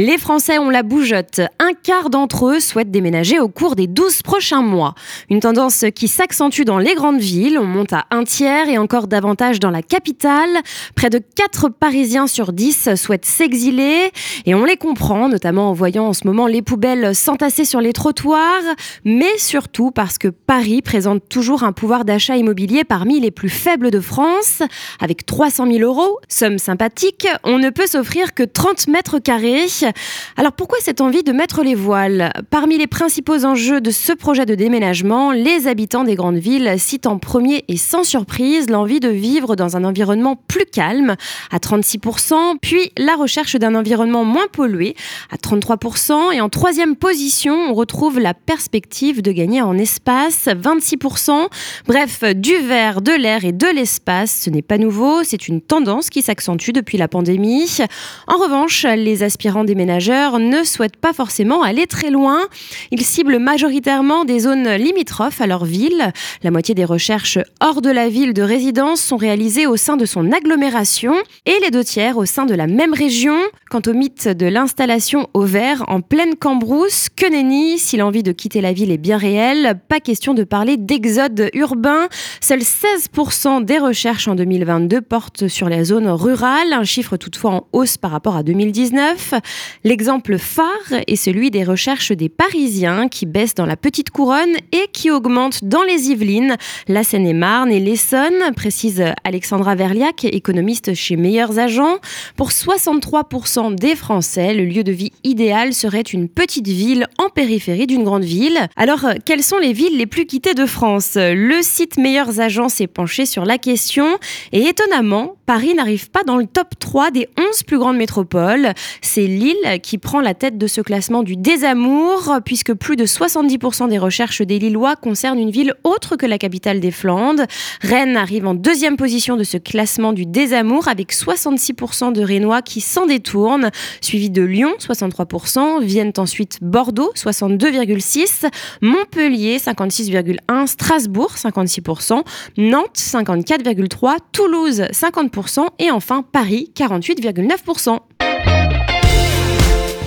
Les Français ont la bougeotte. Un quart d'entre eux souhaitent déménager au cours des 12 prochains mois. Une tendance qui s'accentue dans les grandes villes. On monte à un tiers et encore davantage dans la capitale. Près de 4 Parisiens sur 10 souhaitent s'exiler. Et on les comprend, notamment en voyant en ce moment les poubelles s'entasser sur les trottoirs. Mais surtout parce que Paris présente toujours un pouvoir d'achat immobilier parmi les plus faibles de France. Avec 300 000 euros, somme sympathique, on ne peut s'offrir que 30 mètres carrés. Alors pourquoi cette envie de mettre les voiles? Parmi les principaux enjeux de ce projet de déménagement, les habitants des grandes villes citent en premier et sans surprise l'envie de vivre dans un environnement plus calme à 36%, puis la recherche d'un environnement moins pollué à 33%, et en troisième position, on retrouve la perspective de gagner en espace 26%. Bref, du verre, de l'air et de l'espace, ce n'est pas nouveau, c'est une tendance qui s'accentue depuis la pandémie. En revanche, les aspirants des ménageurs ne souhaitent pas forcément aller très loin. Ils ciblent majoritairement des zones limitrophes à leur ville. La moitié des recherches hors de la ville de résidence sont réalisées au sein de son agglomération et les deux tiers au sein de la même région. Quant au mythe de l'installation au vert en pleine cambrousse, que nenni, si l'envie de quitter la ville est bien réelle, pas question de parler d'exode urbain. Seuls 16% des recherches en 2022 portent sur la zone rurale, un chiffre toutefois en hausse par rapport à 2019. L'exemple phare est celui des recherches des Parisiens qui baissent dans la petite couronne et qui augmentent dans les Yvelines, la Seine-et-Marne et l'Essonne, précise Alexandra Verliac, économiste chez Meilleurs Agents. Pour 63% des Français, le lieu de vie idéal serait une petite ville en périphérie d'une grande ville. Alors, quelles sont les villes les plus quittées de France? Le site Meilleurs Agents s'est penché sur la question et étonnamment, Paris n'arrive pas dans le top 3 des 11 plus grandes métropoles. Qui prend la tête de ce classement du désamour, puisque plus de 70% des recherches des Lillois concernent une ville autre que la capitale des Flandres. Rennes arrive en deuxième position de ce classement du désamour, avec 66% de Rénois qui s'en détournent, suivi de Lyon, 63%, viennent ensuite Bordeaux, 62,6%, Montpellier, 56,1%, Strasbourg, 56%, Nantes, 54,3%, Toulouse, 50%, et enfin Paris 48,9%.